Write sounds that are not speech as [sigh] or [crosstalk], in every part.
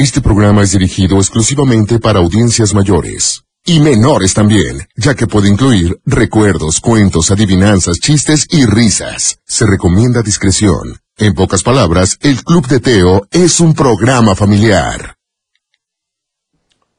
Este programa es dirigido exclusivamente para audiencias mayores. Y menores también, ya que puede incluir recuerdos, cuentos, adivinanzas, chistes y risas. Se recomienda discreción. En pocas palabras, el Club de Teo es un programa familiar.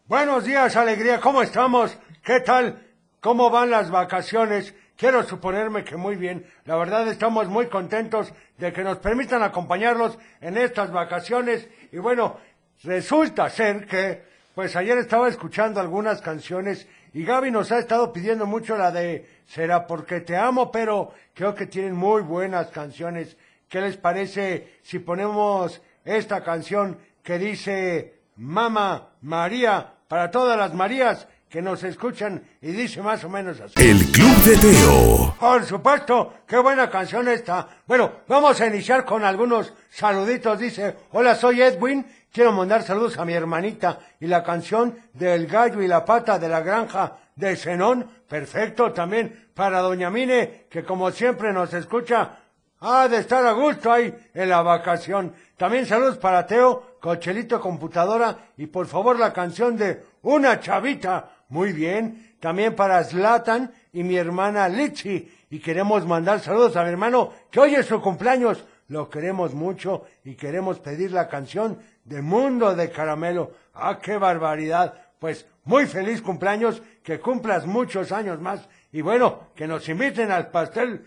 Buenos días, alegría, ¿cómo estamos? ¿Qué tal? ¿Cómo van las vacaciones? Quiero suponerme que muy bien. La verdad estamos muy contentos de que nos permitan acompañarlos en estas vacaciones. Y bueno, resulta ser que, pues ayer estaba escuchando algunas canciones y Gaby nos ha estado pidiendo mucho la de Será porque te amo, pero creo que tienen muy buenas canciones. ¿Qué les parece si ponemos esta canción que dice Mama María para todas las Marías que nos escuchan y dice más o menos así. El Club de Teo. Por supuesto, qué buena canción esta. Bueno, vamos a iniciar con algunos saluditos. Dice, hola, soy Edwin. Quiero mandar saludos a mi hermanita y la canción del gallo y la pata de la granja de Zenón. Perfecto también para Doña Mine, que como siempre nos escucha. Ha de estar a gusto ahí en la vacación. También saludos para Teo, Cochelito Computadora y por favor la canción de Una Chavita muy bien. También para Zlatan y mi hermana Lichi. Y queremos mandar saludos a mi hermano que hoy es su cumpleaños. Lo queremos mucho y queremos pedir la canción de Mundo de Caramelo. ¡Ah, qué barbaridad! Pues muy feliz cumpleaños, que cumplas muchos años más. Y bueno, que nos inviten al pastel.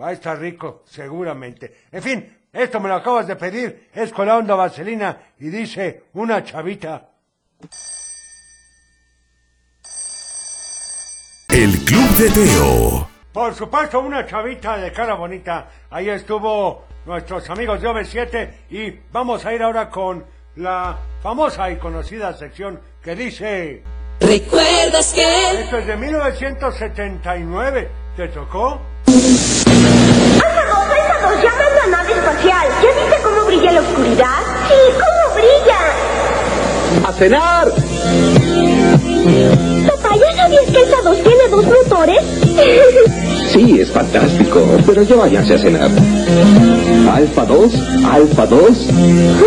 Va a estar rico, seguramente. En fin, esto me lo acabas de pedir. Es con la onda vaselina y dice una chavita. El Club de Teo. Por supuesto, una chavita de cara bonita. Ahí estuvo nuestros amigos de OV7 y vamos a ir ahora con la famosa y conocida sección que dice... ¿Recuerdas que? Esto es de 1979. ¿Te tocó? Alfa 2, Alfa 2, llama a la nave espacial. ¿Ya viste cómo brilla la oscuridad? Sí, cómo brilla. ¡A cenar! Papá, ¿ya sabías que Alfa 2 tiene dos motores? [laughs] Sí, es fantástico, pero ya váyanse a cenar. Alfa 2, Alfa 2.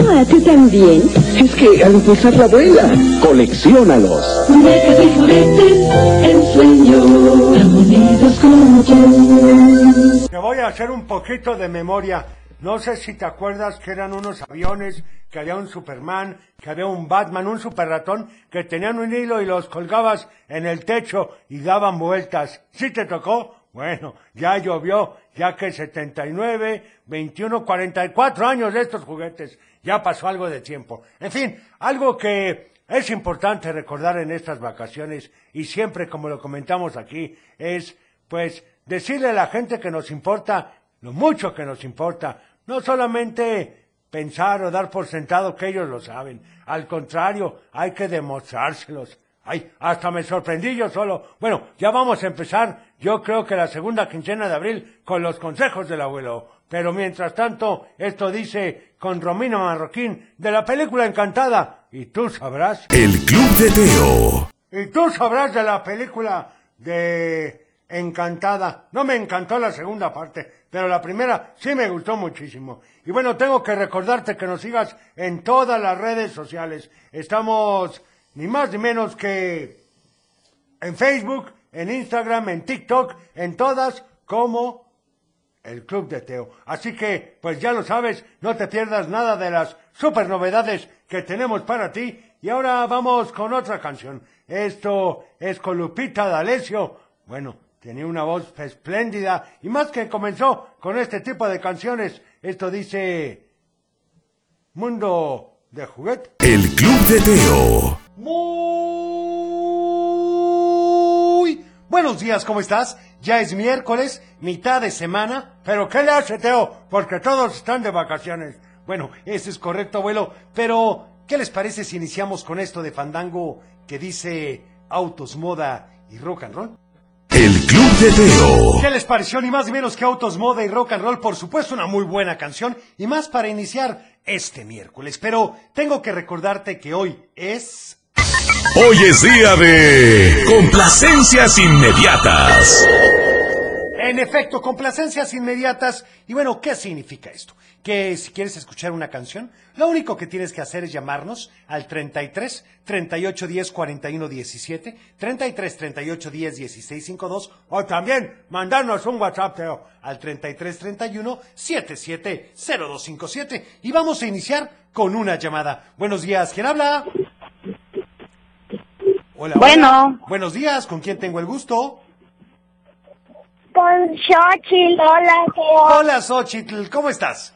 Ah, ¿tú también? Es que al impulsar la vuela, colecciónalos. Muñecas y juguetes, ensueño, tan bonitos como tú. Te voy a hacer un poquito de memoria. No sé si te acuerdas que eran unos aviones, que había un Superman, que había un Batman, un super ratón, que tenían un hilo y los colgabas en el techo y daban vueltas. ¿Sí te tocó? Bueno, ya llovió, ya que 79, 21, 44 años de estos juguetes. Ya pasó algo de tiempo. En fin, algo que es importante recordar en estas vacaciones y siempre como lo comentamos aquí es pues decirle a la gente que nos importa lo mucho que nos importa, no solamente pensar o dar por sentado que ellos lo saben, al contrario, hay que demostrárselos. Ay, hasta me sorprendí yo solo. Bueno, ya vamos a empezar, yo creo que la segunda quincena de abril, con los consejos del abuelo. Pero mientras tanto, esto dice con Romina Marroquín de la película Encantada. Y tú sabrás. El Club de Teo. Y tú sabrás de la película de Encantada. No me encantó la segunda parte, pero la primera sí me gustó muchísimo. Y bueno, tengo que recordarte que nos sigas en todas las redes sociales. Estamos ni más ni menos que en Facebook, en Instagram, en TikTok, en todas como el Club de Teo. Así que, pues ya lo sabes, no te pierdas nada de las super novedades que tenemos para ti. Y ahora vamos con otra canción. Esto es con Lupita D'Alessio. Bueno, tenía una voz espléndida y más que comenzó con este tipo de canciones. Esto dice Mundo de Juguete. El Club de Teo. Muy buenos días, ¿cómo estás? Ya es miércoles, mitad de semana, pero ¿qué le hace Teo? Porque todos están de vacaciones. Bueno, eso es correcto, abuelo, pero ¿qué les parece si iniciamos con esto de fandango que dice autos, moda y rock and roll? El Club de Teo. ¿Qué les pareció ni más ni menos que Autos, Moda y Rock and Roll? Por supuesto, una muy buena canción y más para iniciar este miércoles. Pero tengo que recordarte que hoy es... Hoy es día de complacencias inmediatas. En efecto, complacencias inmediatas. Y bueno, ¿qué significa esto? que si quieres escuchar una canción, lo único que tienes que hacer es llamarnos al 33 38 10 41 17, 33 38 10 16 52 o también mandarnos un WhatsApp al 33 31 77 0257 y vamos a iniciar con una llamada. Buenos días, ¿quién habla? Hola, Bueno. hola. Buenos días, ¿con quién tengo el gusto? Con Xochitl, hola, Teo. Hola, Xochitl, ¿cómo estás?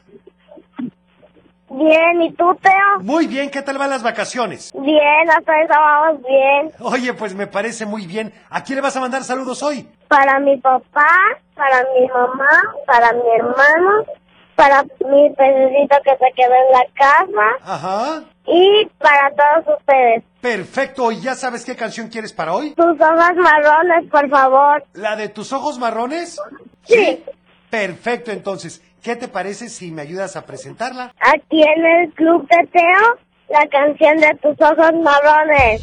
Bien, ¿y tú, Teo? Muy bien, ¿qué tal van las vacaciones? Bien, hasta eso vamos bien. Oye, pues me parece muy bien. ¿A quién le vas a mandar saludos hoy? Para mi papá, para mi mamá, para mi hermano, para mi pececito que se quedó en la casa Ajá. y para todos ustedes. Perfecto, ¿y ya sabes qué canción quieres para hoy? Tus ojos marrones, por favor. ¿La de tus ojos marrones? Sí. Perfecto, entonces, ¿qué te parece si me ayudas a presentarla? Aquí en el club de Teo, la canción de tus ojos marrones.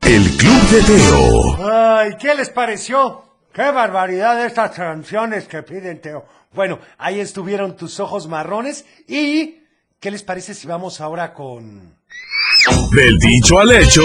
El Club de Teo. Ay, ¿qué les pareció? Qué barbaridad estas canciones que piden, Teo. Bueno, ahí estuvieron tus ojos marrones y ¿qué les parece si vamos ahora con... Del dicho al hecho.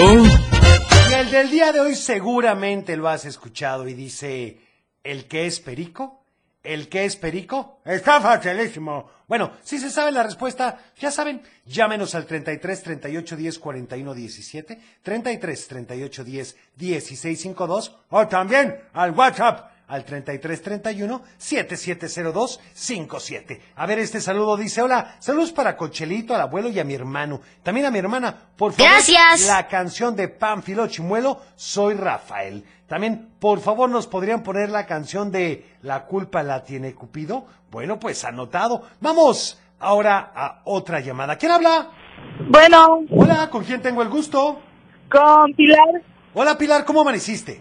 Y el del día de hoy seguramente lo has escuchado y dice, ¿el que es perico? ¿El que es perico? Está facilísimo. Bueno, si se sabe la respuesta, ya saben, llámenos al 33 38 10 41 17, 33 38 10 16 52 o también al WhatsApp al 33 31 7702 57. A ver, este saludo dice, hola, saludos para Cochelito, al abuelo y a mi hermano. También a mi hermana, por favor. Gracias. La canción de Pánfilo Chimuelo, Soy Rafael. También, por favor, nos podrían poner la canción de La culpa la tiene Cupido. Bueno, pues anotado. Vamos ahora a otra llamada. ¿Quién habla? Bueno, Hola, ¿con quién tengo el gusto? con Pilar. Hola Pilar, ¿cómo amaneciste?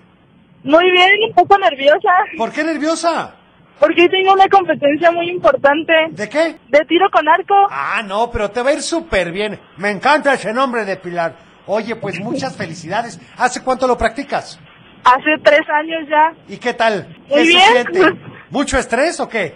Muy bien, un poco nerviosa. ¿Por qué nerviosa? Porque tengo una competencia muy importante. ¿De qué? De tiro con arco. Ah, no, pero te va a ir súper bien. Me encanta ese nombre de Pilar. Oye, pues muchas felicidades. ¿Hace cuánto lo practicas? Hace tres años ya. ¿Y qué tal? Muy ¿Qué bien. se siente? [laughs] ¿Mucho estrés o qué?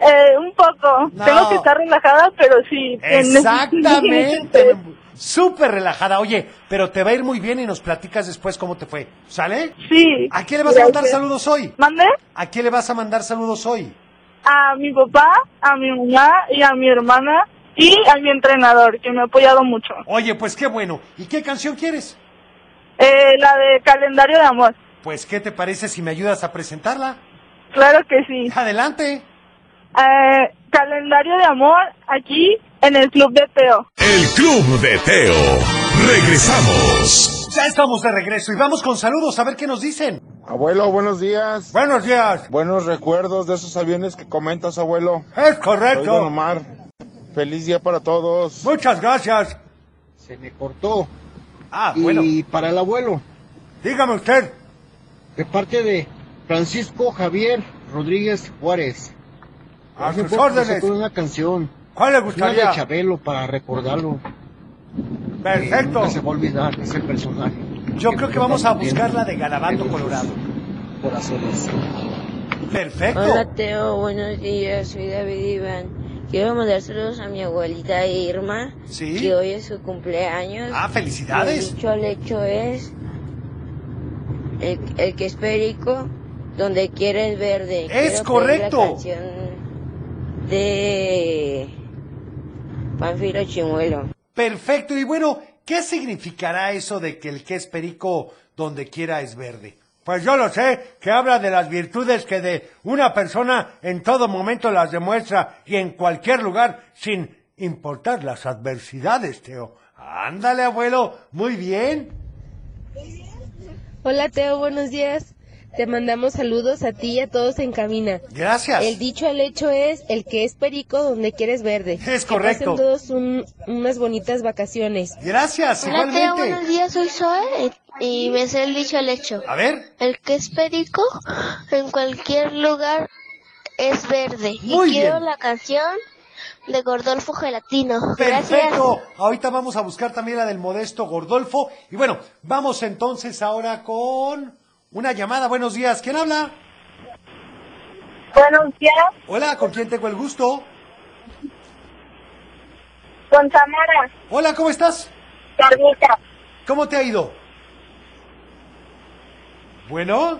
Eh, un poco. No. Tengo que estar relajada, pero sí. Exactamente. [laughs] Súper relajada. Oye, pero te va a ir muy bien y nos platicas después cómo te fue. ¿Sale? Sí. ¿A quién le vas a mandar saludos hoy? ¿Mande? ¿A quién le vas a mandar saludos hoy? A mi papá, a mi mamá y a mi hermana y a mi entrenador, que me ha apoyado mucho. Oye, pues qué bueno. ¿Y qué canción quieres? Eh, la de calendario de amor. Pues, ¿qué te parece si me ayudas a presentarla? Claro que sí. Adelante. Eh, calendario de amor aquí en el Club de Teo. El Club de Teo. Regresamos. Ya estamos de regreso y vamos con saludos a ver qué nos dicen. Abuelo, buenos días. Buenos días. Buenos recuerdos de esos aviones que comentas, abuelo. Es Soy Don correcto. Omar. Feliz día para todos. Muchas gracias. Se me cortó. Ah, y bueno. para el abuelo, Dígame usted. de parte de Francisco Javier Rodríguez Juárez. A sus órdenes. una canción. ¿Cuál le Una de gustaría? Chabelo para recordarlo. Perfecto. Nunca se va a olvidar ese personaje. Yo creo que vamos a buscar la de Garabato Colorado. Corazones. Perfecto. Hola Teo, buenos días, soy David Iván. Quiero mandar saludos a mi abuelita Irma, Sí. que hoy es su cumpleaños. Ah, El felicidades. dicho al hecho es, el, el que es perico, donde quiere el verde. Es Quiero pedir correcto. La canción de Panfilo Chimuelo. Perfecto. Y bueno, ¿qué significará eso de que el que es perico donde quiera es verde? Pues yo lo sé, que habla de las virtudes que de una persona en todo momento las demuestra y en cualquier lugar sin importar las adversidades, Teo. Ándale, abuelo, muy bien. Hola Teo, buenos días. Te mandamos saludos a ti y a todos en cabina. Gracias. El dicho al hecho es, el que es perico donde quieres verde. Es Que correcto. pasen todos un- unas bonitas vacaciones. Gracias, Hola Teo, igualmente. buenos días, soy Zoe y me sé el dicho al hecho. A ver. El que es perico en cualquier lugar es verde. Muy y quiero la canción de Gordolfo Gelatino. Gracias. Perfecto. Ahorita vamos a buscar también la del modesto Gordolfo. Y bueno, vamos entonces ahora con una llamada. Buenos días. ¿Quién habla? Buenos días, Hola, ¿con quién tengo el gusto? Con Samara. Hola, ¿cómo estás? Carnita. ¿Cómo te ha ido? Bueno.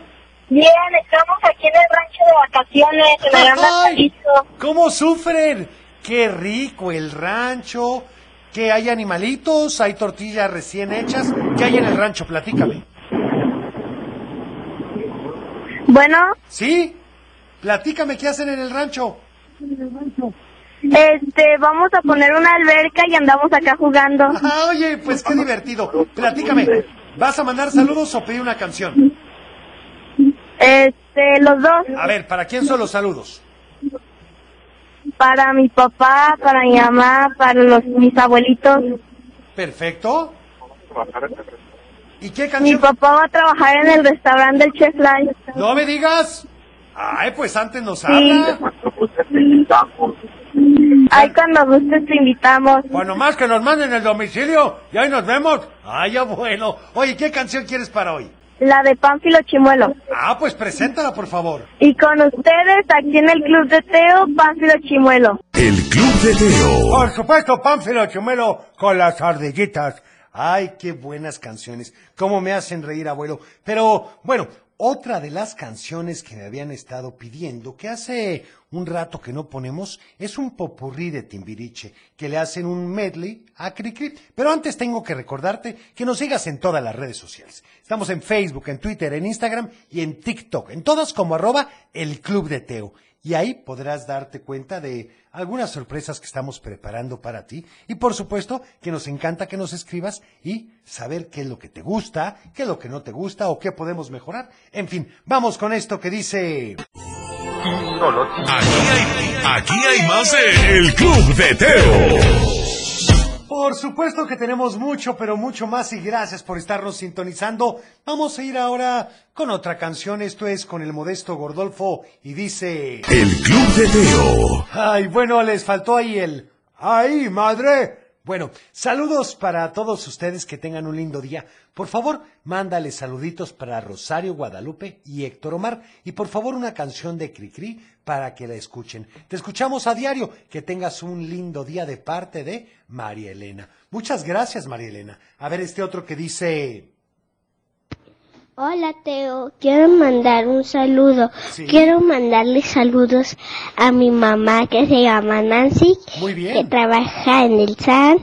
Bien, estamos aquí en el rancho de vacaciones, en el. Jalisco. ¿Cómo sufren? Qué rico el rancho. Que hay animalitos, hay tortillas recién hechas. ¿Qué hay en el rancho? Platícame. Bueno, ¿Sí? Platícame qué hacen en el rancho. este, vamos a poner una alberca y andamos acá jugando. [laughs] Ah, oye, pues qué divertido. Platícame. ¿Vas a mandar saludos o pedir una canción? Este, los dos. A ver, ¿para quién son los saludos? Para mi papá, para mi mamá, para los mis abuelitos. Perfecto. ¿Y qué Mi canción? papá va a trabajar en el restaurante del Chef Live. No me digas. Ay, pues antes nos Sí. habla. Ay, cuando gustes te invitamos. Bueno, más que nos manden el domicilio y ahí nos vemos. Ay, abuelo. Oye, ¿qué canción quieres para hoy? La de Pánfilo Chimuelo. Ah, pues preséntala, por favor. Y con ustedes, aquí en el Club de Teo, Pánfilo Chimuelo. El Club de Teo. Por supuesto, Pánfilo Chumelo con las ardillitas. Ay, qué buenas canciones. Cómo me hacen reír, abuelo. Pero, bueno, otra de las canciones que me habían estado pidiendo, que hace un rato que no ponemos, es un popurrí de Timbiriche, que le hacen un medley a Cricri. Pero antes tengo que recordarte que nos sigas en todas las redes sociales. Estamos en Facebook, en Twitter, en Instagram y en TikTok, en todas como arroba el Club de Teo. Y ahí podrás darte cuenta de algunas sorpresas que estamos preparando para ti. Y por supuesto que nos encanta que nos escribas y saber qué es lo que te gusta, qué es lo que no te gusta o qué podemos mejorar. En fin, vamos con esto que dice... Aquí hay, aquí hay más de El Club de Teo. Por supuesto que tenemos mucho, pero mucho más y gracias por estarnos sintonizando. Vamos a ir ahora con otra canción. Esto es con el modesto Gordolfo y dice... El Club de Teo. Ay, bueno, les faltó ahí el... ¡Ay, madre! Bueno, saludos para todos ustedes que tengan un lindo día. Por favor, mándale saluditos para Rosario Guadalupe y Héctor Omar. Y por favor, una canción de Cricri para que la escuchen. Te escuchamos a diario. Que tengas un lindo día de parte de María Elena. Muchas gracias, María Elena. A ver este otro que dice... Hola Teo, quiero mandar un saludo. Sí. Quiero mandarle saludos a mi mamá que se llama Nancy, Muy bien. que trabaja en el SAN,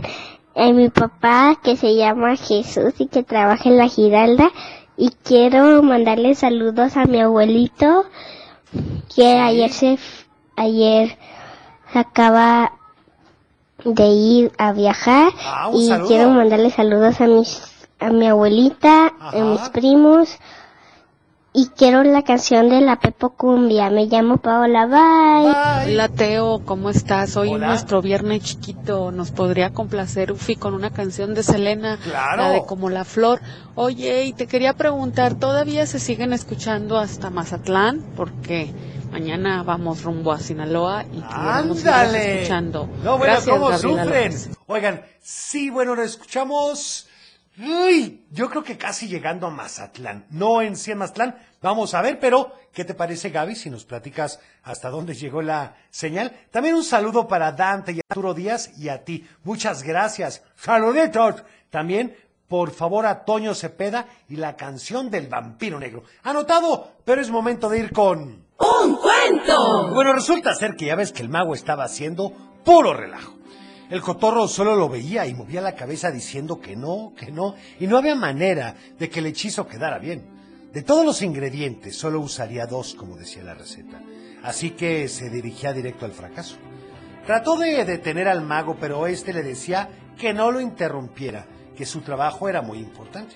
a mi papá que se llama Jesús y que trabaja en la Giralda. Y quiero mandarle saludos a mi abuelito que ayer se ayer acaba de ir a viajar Ah, y saludo. quiero mandarle saludos a mis a mi abuelita, a mis primos y quiero la canción de la Pepo Cumbia. Me llamo Paola. Bye. Hola Teo, ¿cómo estás? Hoy nuestro viernes chiquito nos podría complacer Ufi con una canción de Selena, Claro. la de Como la Flor. Oye, y te quería preguntar, ¿todavía se siguen escuchando hasta Mazatlán? Porque mañana vamos rumbo a Sinaloa y ¡Ándale! escuchando. No, bueno, Gracias, ¿cómo Gabriela sufren? López. Oigan, sí, bueno, lo escuchamos. Uy, yo creo que casi llegando a Mazatlán. No en sí en Mazatlán. Vamos a ver, pero ¿qué te parece, Gaby, si nos platicas hasta dónde llegó la señal? También un saludo para Dante y Arturo Díaz y a ti. Muchas gracias. Saluditos. También, por favor, a Toño Cepeda y la canción del vampiro negro. Anotado, pero es momento de ir con... ¡Un cuento! Bueno, resulta ser que ya ves que el mago estaba haciendo puro relajo. El cotorro solo lo veía y movía la cabeza diciendo que no, que no, y no había manera de que el hechizo quedara bien. De todos los ingredientes, solo usaría dos, como decía la receta. Así que se dirigía directo al fracaso. Trató de detener al mago, pero este le decía que no lo interrumpiera, que su trabajo era muy importante.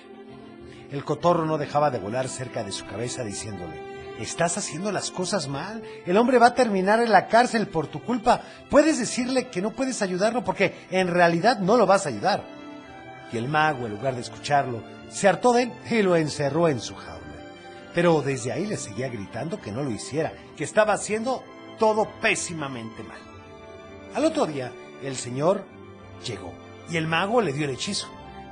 El cotorro no dejaba de volar cerca de su cabeza diciéndole, estás haciendo las cosas mal, el hombre va a terminar en la cárcel por tu culpa, puedes decirle que no puedes ayudarlo porque en realidad no lo vas a ayudar. Y el mago, en lugar de escucharlo, se hartó de él y lo encerró en su jaula. Pero desde ahí le seguía gritando que no lo hiciera, que estaba haciendo todo pésimamente mal. Al otro día, el señor llegó y el mago le dio el hechizo.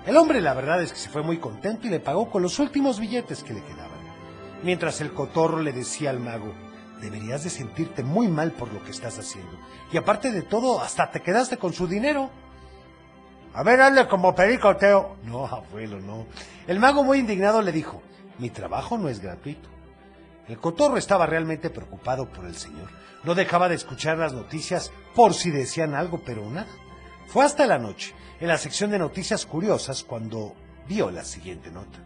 El hombre la verdad es que se fue muy contento y le pagó con los últimos billetes que le quedaban. Mientras el cotorro le decía al mago, deberías de sentirte muy mal por lo que estás haciendo. Y aparte de todo, hasta te quedaste con su dinero. A ver, hazle como perico, Teo. No, abuelo, no. El mago muy indignado le dijo, mi trabajo no es gratuito. El cotorro estaba realmente preocupado por el señor. No dejaba de escuchar las noticias por si decían algo, pero nada. Fue hasta la noche, en la sección de noticias curiosas, cuando vio la siguiente nota.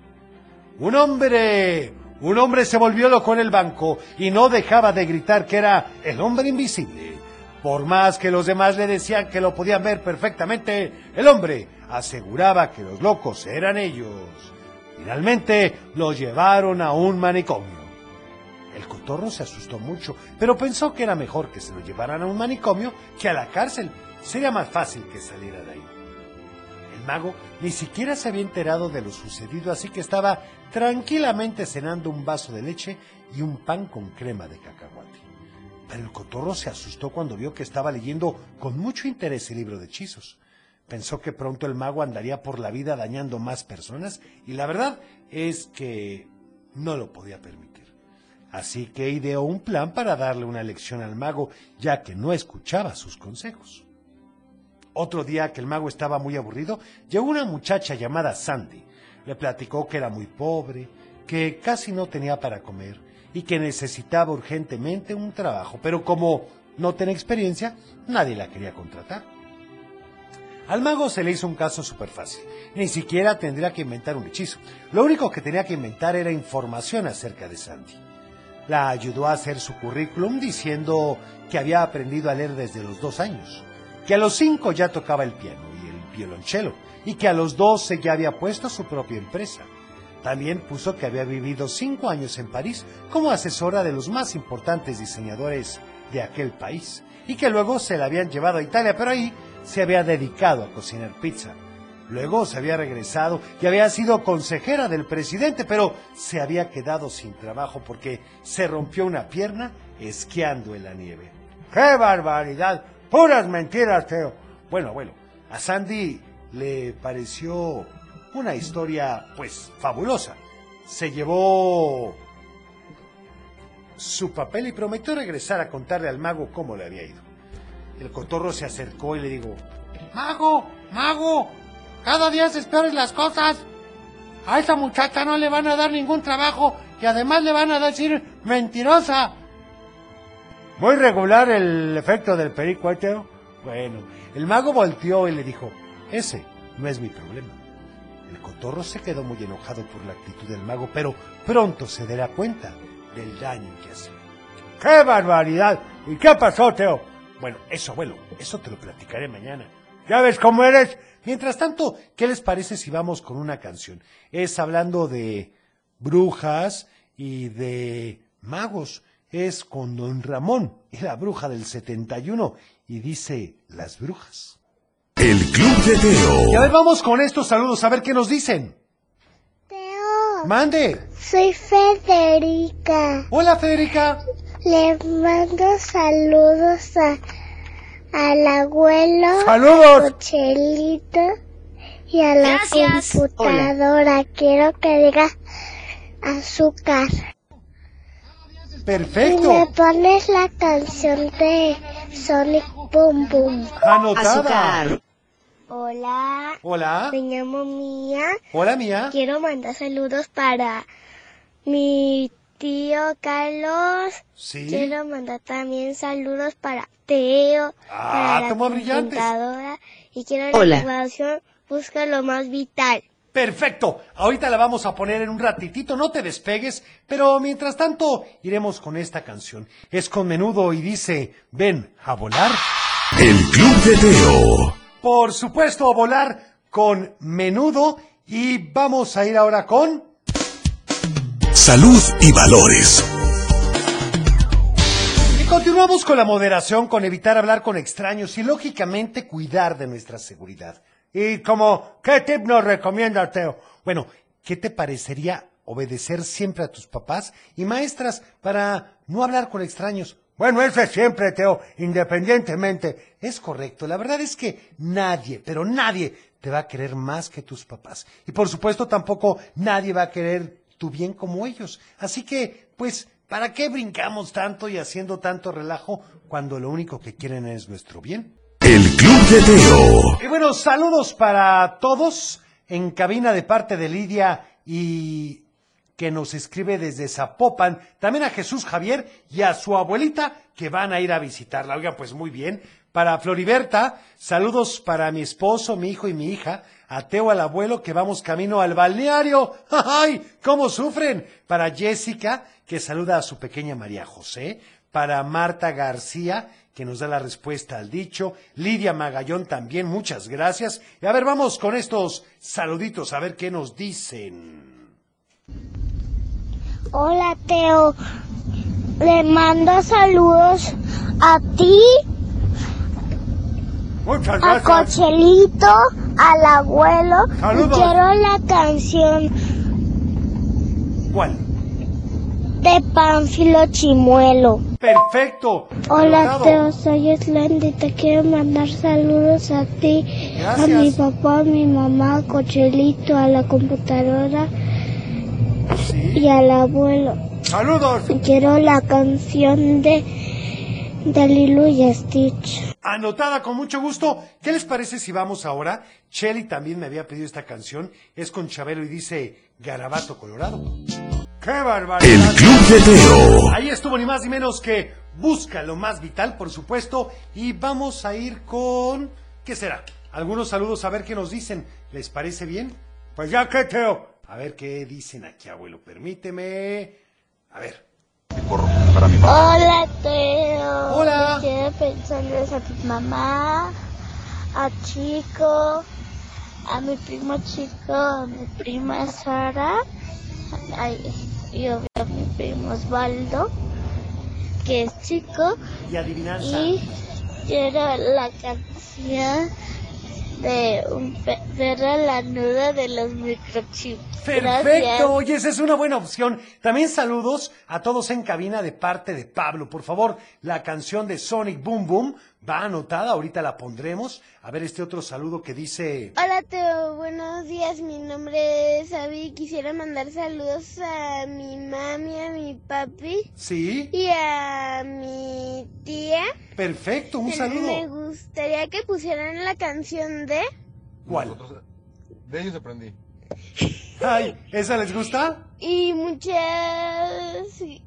Un hombre, un hombre se volvió loco en el banco y no dejaba de gritar que era el hombre invisible. Por más que los demás le decían que lo podían ver perfectamente, el hombre aseguraba que los locos eran ellos. Finalmente lo llevaron a un manicomio. El cotorro se asustó mucho, pero pensó que era mejor que se lo llevaran a un manicomio que a la cárcel. Sería más fácil que saliera de ahí. Mago ni siquiera se había enterado de lo sucedido, así que estaba tranquilamente cenando un vaso de leche y un pan con crema de cacahuate. Pero el cotorro se asustó cuando vio que estaba leyendo con mucho interés el libro de hechizos. Pensó que pronto el mago andaría por la vida dañando más personas y la verdad es que no lo podía permitir. Así que ideó un plan para darle una lección al mago, ya que no escuchaba sus consejos. Otro día que el mago estaba muy aburrido, llegó una muchacha llamada Sandy. Le platicó que era muy pobre, que casi no tenía para comer y que necesitaba urgentemente un trabajo, pero como no tenía experiencia, nadie la quería contratar. Al mago se le hizo un caso súper fácil. Ni siquiera tendría que inventar un hechizo. Lo único que tenía que inventar era información acerca de Sandy. La ayudó a hacer su currículum diciendo que había aprendido a leer desde los dos años, que a los cinco ya tocaba el piano y el violonchelo, y que a los doce ya había puesto su propia empresa. También puso que había vivido cinco años en París como asesora de los más importantes diseñadores de aquel país, y que luego se la habían llevado a Italia, pero ahí se había dedicado a cocinar pizza. Luego se había regresado y había sido consejera del presidente, pero se había quedado sin trabajo porque se rompió una pierna esquiando en la nieve. ¡Qué barbaridad! Puras mentiras, Teo. Bueno, bueno, a Sandy le pareció una historia, pues, fabulosa. Se llevó su papel y prometió regresar a contarle al mago cómo le había ido. El cotorro se acercó y le dijo, Mago, mago, cada día se peores las cosas. A esa muchacha no le van a dar ningún trabajo y además le van a decir mentirosa. Muy regular el efecto del perico. Bueno, el mago volteó y le dijo, ese no es mi problema. El cotorro se quedó muy enojado por la actitud del mago, pero pronto se dará cuenta del daño que hace. ¡Qué barbaridad! ¿Y qué pasó, Teo? Bueno, eso, abuelo, eso te lo platicaré mañana. ¿Ya ves cómo eres? Mientras tanto, ¿qué les parece si vamos con una canción? Es hablando de brujas y de magos. Es con Don Ramón y la bruja del 71 y dice las brujas. El Club de Teo. Y a ver, vamos con estos saludos a ver qué nos dicen. Teo. Mande. Soy Federica. Hola, Federica. Le mando saludos a, al abuelo. ¡Saludos! Cochelito y a la Gracias. computadora. Quiero que diga azúcar. Y Perfecto. me pones la canción de Sonic Boom Boom. Anotada. Hola. Hola. Me llamo Mía. Hola, mía. Quiero mandar saludos para mi tío Carlos. Sí. Quiero mandar también saludos para Teo. Ah, para la brillantes. Y quiero Hola. la información. Busca lo más vital. Perfecto. Ahorita la vamos a poner en un ratitito, no te despegues, pero mientras tanto iremos con esta canción. Es con menudo y dice, ven a volar. El Club de Teo. Por supuesto, a volar con menudo y vamos a ir ahora con... Salud y valores. Y continuamos con la moderación, con evitar hablar con extraños y lógicamente cuidar de nuestra seguridad. Y como, ¿qué tip nos recomienda, Teo? Bueno, ¿qué te parecería obedecer siempre a tus papás y maestras para no hablar con extraños? Bueno, eso es siempre, Teo, independientemente. Es correcto, la verdad es que nadie, pero nadie te va a querer más que tus papás. Y por supuesto tampoco nadie va a querer tu bien como ellos. Así que, pues, ¿para qué brincamos tanto y haciendo tanto relajo cuando lo único que quieren es nuestro bien? El Club de Teo. Y bueno, saludos para todos en cabina de parte de Lidia y que nos escribe desde Zapopan, también a Jesús Javier y a su abuelita que van a ir a visitarla. Oiga, pues muy bien. Para Floriberta, saludos para mi esposo, mi hijo y mi hija. A Teo, al abuelo, que vamos camino al balneario. [laughs] ¡Ay! ¿Cómo sufren? Para Jessica, que saluda a su pequeña María José. Para Marta García, que nos da la respuesta al dicho. Lidia Magallón también, muchas gracias. Y a ver, vamos con estos saluditos, a ver qué nos dicen. Hola Teo, le mando saludos a ti, Muchas a gracias. Cochelito, al abuelo. Saludos. Y quiero la canción ¿Cuál? de Pánfilo Chimuelo. Perfecto. Hola. Teo, soy Eslandi, te quiero mandar saludos a ti, a mi papá, a mi mamá, a Cochelito, a la computadora y al abuelo. Saludos. Quiero la canción de, de Lilo y Stitch. Anotada con mucho gusto. ¿Qué les parece si vamos ahora? Shelly también me había pedido esta canción. Es con Chabelo y dice Garabato Colorado. ¡Qué barbaridad! El Club de Teo. Ahí estuvo ni más ni menos que Busca lo más vital, por supuesto. Y vamos a ir con... ¿Qué será? Algunos saludos a ver qué nos dicen. ¿Les parece bien? Pues ya que Teo. A ver qué dicen aquí, abuelo. Permíteme. A ver. Hola Teo. Hola. Quiero pensarles a tu mamá, a Chico, a mi primo Chico, a mi prima Sara, y obvio a mi primo Osvaldo, que es chico, Y adivinanza. y quiero la canción de un pe- perro lanudo de los microchips. Gracias. Perfecto, oye, esa es una buena opción. También saludos a todos en cabina de parte de Pablo. Por favor, la canción de Sonic Boom Boom va anotada, ahorita la pondremos. A ver este otro saludo que dice... Hola Teo, buenos días, mi nombre es Abby. Quisiera mandar saludos a mi mami, a mi papi Sí, y a mi tía. perfecto, un Me saludo. Gustaría que pusieran la canción de... ¿Cuál? De ellos aprendí. [laughs] Ay, ¿esa les gusta? Y muchas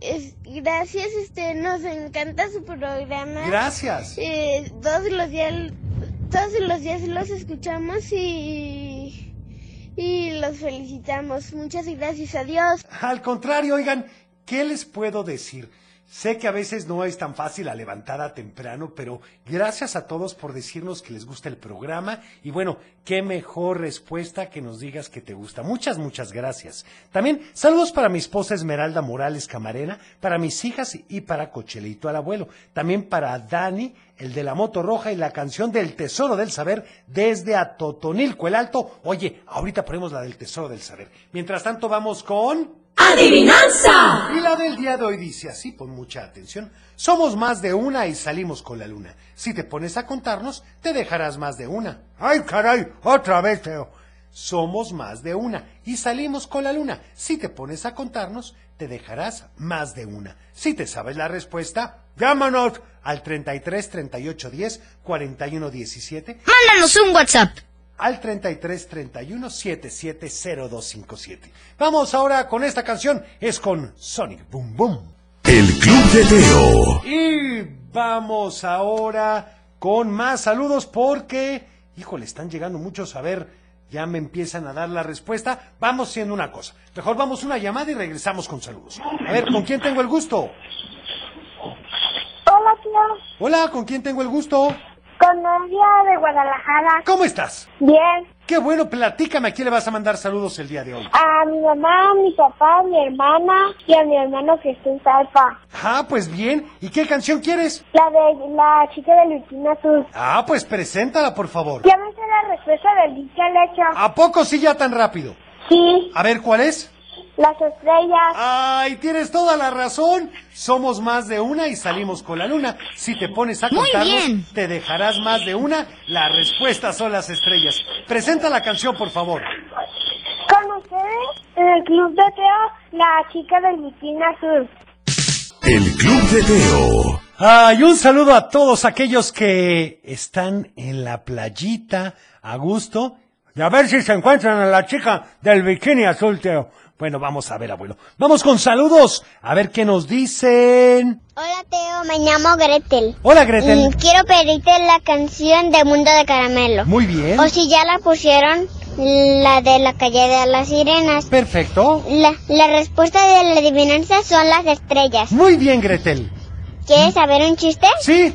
es- gracias, este, nos encanta su programa. Gracias. Eh, todos los días, todos los días los escuchamos y, y los felicitamos. Muchas gracias, adiós. Al contrario, oigan, ¿qué les puedo decir? Sé que a veces no es tan fácil la levantada temprano, pero gracias a todos por decirnos que les gusta el programa y bueno, qué mejor respuesta que nos digas que te gusta. Muchas, muchas gracias. También saludos para mi esposa Esmeralda Morales Camarena, para mis hijas y para Cochelito al abuelo. También para Dani, el de la moto roja y la canción del Tesoro del Saber desde Atotonilco el Alto. Oye, ahorita ponemos la del Tesoro del Saber. Mientras tanto vamos con... ¡Adivinanza! Y la del día de hoy dice así, pon mucha atención. Somos más de una y salimos con la luna. Si te pones a contarnos, te dejarás más de una. ¡Ay, caray! Otra vez, Teo. Somos más de una y salimos con la luna. Si te pones a contarnos, te dejarás más de una. Si te sabes la respuesta, llámanos al 33 38 10 41 17 Mándanos un WhatsApp. Al 33 31 77 0257. Vamos ahora con esta canción, es con Sonic Boom Boom. El Club de Teo. Y vamos ahora con más saludos porque, híjole, están llegando muchos. A ver, ya me empiezan a dar la respuesta. Vamos haciendo una cosa. Mejor vamos una llamada y regresamos con saludos. A ver, ¿con quién tengo el gusto? Hola, tío. Hola, ¿con quién tengo el gusto? Con Nadia de Guadalajara. ¿Cómo estás? Bien. Qué bueno, platícame, ¿a quién le vas a mandar saludos el día de hoy? A mi mamá, a mi papá, a mi hermana y a mi hermano que está en Salpa. Ah, pues bien. ¿Y qué canción quieres? La de la chica de Lutina Azul. Ah, pues preséntala, por favor. Ya me sé la respuesta del dicho al hecho. ¿A poco sí ya tan rápido? Sí, A ver, ¿cuál es? Las estrellas. Ay, tienes toda la razón. Somos más de una y salimos con la luna. Si te pones a contarnos, te dejarás más de una. La respuesta son las estrellas. Presenta la canción, por favor. Con ustedes, en el club de Teo, la chica del Lutina Azul. El Club de Teo. Ay, un saludo a todos aquellos que están en la playita a gusto. Y a ver si se encuentran a la chica del bikini azul, Teo. Bueno, vamos a ver, abuelo. Vamos con saludos. A ver qué nos dicen. Hola Teo, me llamo Gretel. Hola, Gretel. Y quiero pedirte la canción de Mundo de Caramelo. Muy bien. O si ya la pusieron, la de la calle de las sirenas. Perfecto. La, la respuesta de la adivinanza son las estrellas. Muy bien, Gretel. ¿Quieres saber un chiste? Sí.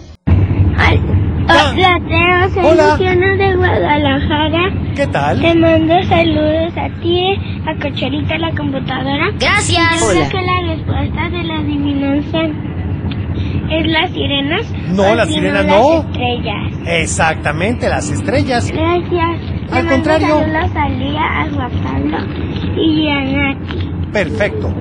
Hola Teo, soy Hola. Luciana de Guadalajara. ¿Qué tal? Te mando saludos a ti, a Cochelita, la computadora. Gracias. Yo Hola. creo que la respuesta de la adivinanza es las sirenas. No, las si sirenas las no. estrellas. Exactamente, las estrellas. Gracias. Te Al mando contrario. Saludos a Lía, a Juan Pablo y a Nati. Perfecto.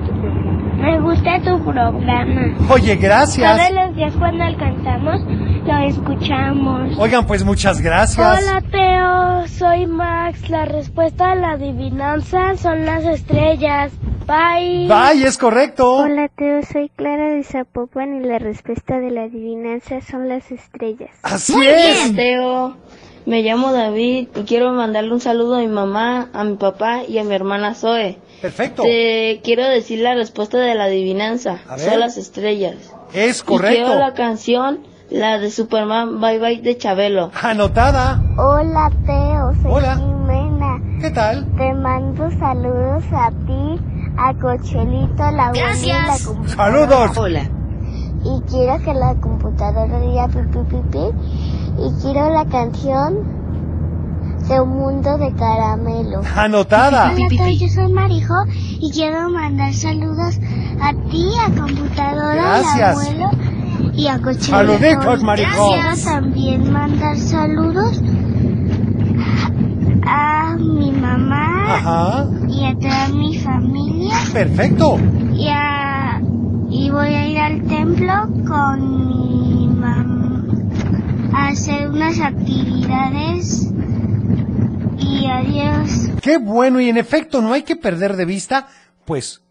Me gusta tu programa. Oye, gracias. Todos los días cuando alcanzamos lo escuchamos. Oigan, pues muchas gracias. Hola Teo, soy Max. La respuesta a la adivinanza son las estrellas. Bye. Bye, es correcto. Hola Teo, soy Clara de Zapopan y la respuesta de la adivinanza son las estrellas. Así es. Teo, me llamo David y quiero mandarle un saludo a mi mamá, a mi papá y a mi hermana Zoe. Perfecto. Te quiero decir la respuesta de la adivinanza. A ver. Son las estrellas. Es Y correcto. quiero la canción, la de Superman Bye Bye de Chabelo. Anotada. Hola Teo, soy Hola. Jimena. ¿Qué tal? Te mando saludos a ti, a Cochelito, la y la Gracias. computadora. Saludos. Hola. Y quiero que la computadora diga pipi pipi. Y quiero la canción de un mundo de caramelo. Anotada. Hola yo soy Marijo y quiero mandar saludos a ti, a computadora, Gracias. al abuelo y a Cochelito. Saluditos, Marijo. Quiero también mandar saludos a mi mamá Ajá. y a toda mi familia Perfecto. y a y voy a ir al templo con mi mamá a hacer unas actividades y adiós. Qué bueno y en efecto no hay que perder de vista, pues,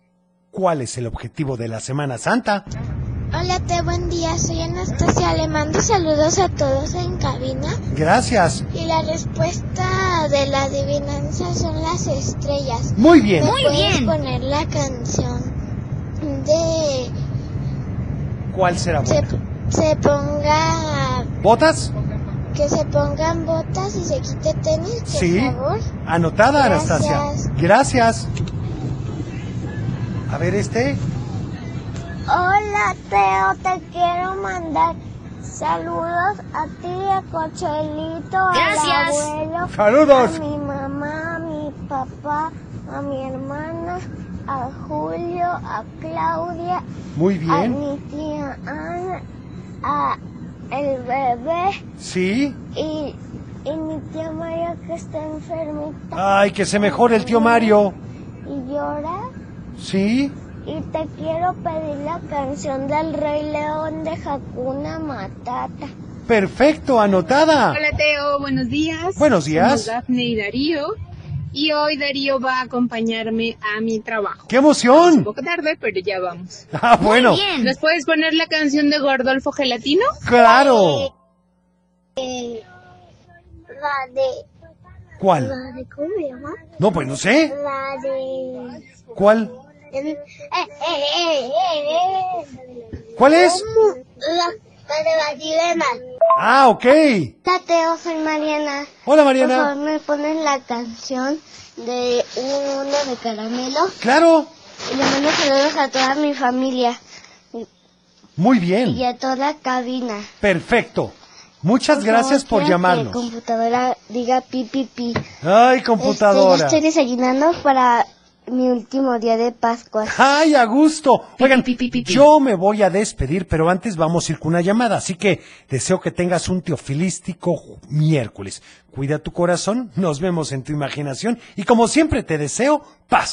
cuál es el objetivo de la Semana Santa. Hola, te buen día. Soy Anastasia. Le mando saludos a todos en cabina. Gracias. Y la respuesta de la adivinanza son las estrellas. Muy bien. ¿Me Muy puedes bien. poner la canción de ¿Cuál será? se, se ponga ¿Botas? que se pongan botas y se quite tenis, por Sí. favor? Anotada, Gracias. Anastasia. Gracias. A ver este. Hola, Teo. Te quiero mandar saludos a ti, a Cochelito, Gracias. al abuelo. Saludos. A mi mamá, a mi papá, a mi hermana, a Julio, a Claudia, Muy a bien. mi tía Ana, a el bebé Sí. y, y mi tía María que está enfermita Ay, que se mejore el tío Mario. y llora. Sí. Y te quiero pedir la canción del Rey León de Hakuna Matata. Perfecto, anotada. Hola Teo, buenos días. Buenos días. Somos Dafne y Darío. Y hoy Darío va a acompañarme a mi trabajo. ¡Qué Un emoción! poco tarde, pero ya vamos. [laughs] Ah, bueno. ¿Nos puedes poner la canción de Gordolfo Gelatino? Claro. Eh, la de... ¿Cuál? La de... ¿Cómo me llama? No, pues no sé. La de... ¿Cuál? Eh, eh, eh, eh, eh. ¿Cuál es? La, la de la sirena. Ah, ok. Hola Teo, soy Mariana. Hola, Por favor, Mariana. me pones la canción de un mundo de caramelo. Claro. Y le mando saludos a toda mi familia Muy y bien. a toda cabina. Perfecto. Muchas Por gracias favor, por quiero Que llamarnos. computadora diga pi pi pi. Ay, Este, computadora. estoy desayunando para mi último día de Pascua. Ay, a gusto. Oigan, yo me voy a despedir, pero antes vamos a ir con una llamada, así que deseo que tengas un teofilístico miércoles. Cuida tu corazón, nos vemos en tu imaginación y como siempre te deseo paz.